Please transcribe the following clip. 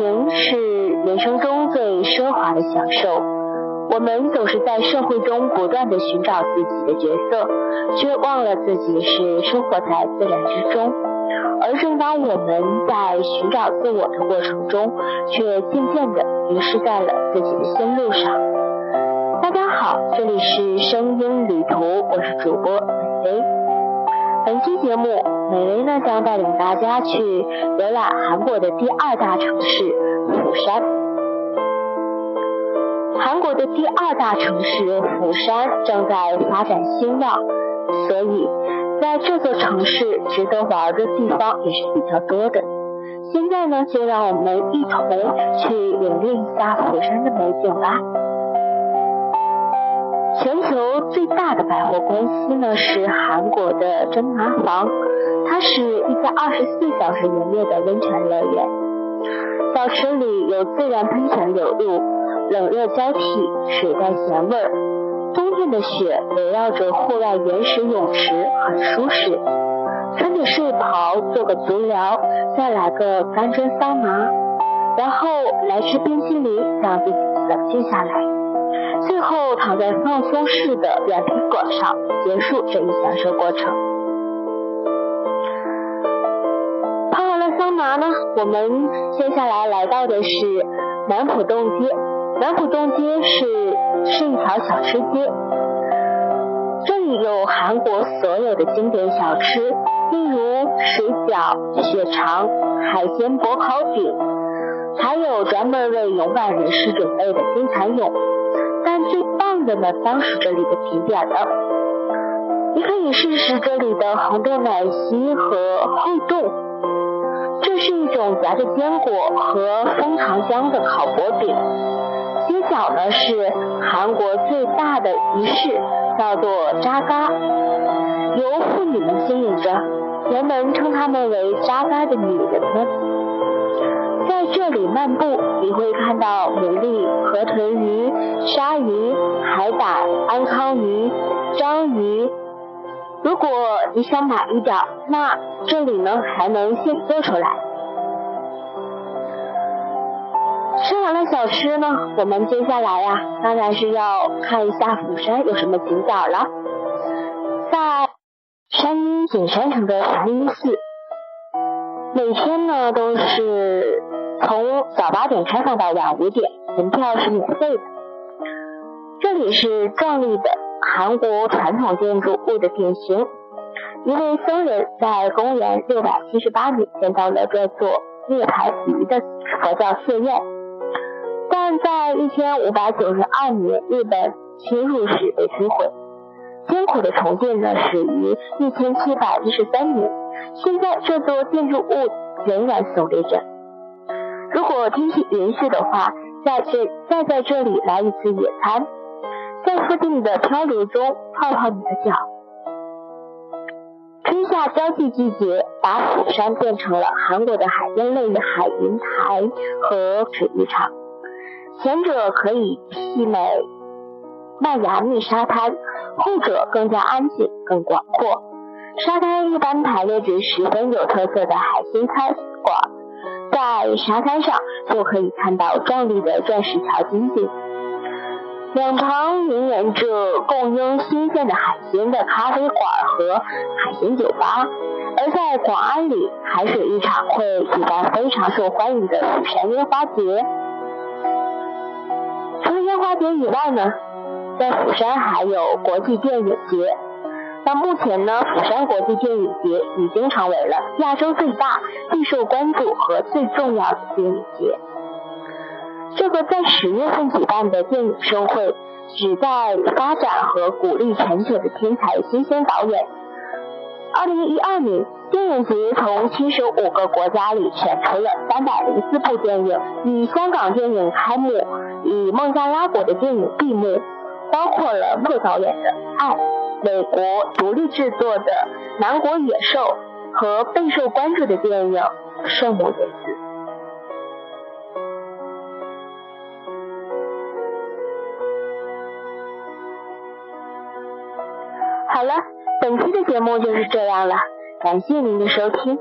人生中最奢华的享受。我们总是在社会中不断的寻找自己的角色，却忘了自己是生活在自然之中。而正当我们在寻找自我的过程中，却渐渐的迷失在了自己的心路上。大家好，这里是声音旅途，我是主播美薇。本期节目，美薇呢将带领大家去游览韩国的第二大城市釜山。韩国的第二大城市釜山正在发展兴旺，所以在这座城市值得玩的地方也是比较多的。现在呢，就让我们一同去领略一下釜山的美景吧。全球最大的百货公司呢是韩国的珍麻房，它是一家二十四小时营业的温泉乐园。小池里有自然喷泉流入，冷热交替，水带咸味儿。冬天的雪围绕着户外原始泳池，很舒适。穿着睡袍做个足疗，再来个干蒸桑拿，然后来吃冰淇淋，让自己冷静下来。最后躺在放松式的软皮管上，结束这一享受过程。泡完了桑拿呢，我们接下来来到的是南浦洞街。南浦洞街是是一条小吃街，这里有韩国所有的经典小吃，例如水饺、血肠、海鲜薄烤饼，还有专门为勇敢人士准备的金蚕蛹。的呢，当是这里的甜点了。你可以试试这里的红豆奶昔和厚冻，这是一种夹着坚果和枫糖浆的烤薄饼。街角呢是韩国最大的集市，叫做扎嘎，由妇女们经营着，人们称她们为扎嘎的女人们。漫步，你会看到牡蛎、河豚鱼、鲨鱼、海胆、安康鱼、章鱼。如果你想买一点，那这里呢还能现做出来。吃完了小吃呢，我们接下来呀，当然是要看一下釜山有什么景点了。在山阴景山城的梵音寺，每天呢都是。从早八点开放到晚五点，门票是免费的。这里是壮丽的韩国传统建筑物的典型。一位僧人在公元六百七十八年建造了这座涅槃鱼的佛教寺院，但在一千五百九十二年日本侵入时被摧毁。艰苦的重建呢，始于一千七百一十三年。现在这座建筑物仍然耸立着。如果天气允许的话，在这再在这里来一次野餐，在附近的漂流中泡泡你的脚。春夏交替季节，把釜山变成了韩国的海边类海云台和水浴场。前者可以媲美迈阿密沙滩，后者更加安静、更广阔。沙滩一般排列着十分有特色的海鲜餐馆。在沙滩上就可以看到壮丽的钻石桥金景，两旁营延着供应新鲜的海鲜的咖啡馆和海鲜酒吧，而在广安里，海水浴场会举办非常受欢迎的釜山烟花节。除了烟花节以外呢，在釜山还有国际电影节。那目前呢，釜山国际电影节已经成为了亚洲最大、最受关注和最重要的电影节。这个在十月份举办的电影盛会，旨在发展和鼓励全球的天才新鲜导演。二零一二年，电影节从七十五个国家里选出了三百零四部电影，以香港电影开幕，以孟加拉国的电影闭幕，包括了莫导演的《爱》。美国独立制作的《南国野兽》和备受关注的电影《圣母的》。好了，本期的节目就是这样了，感谢您的收听。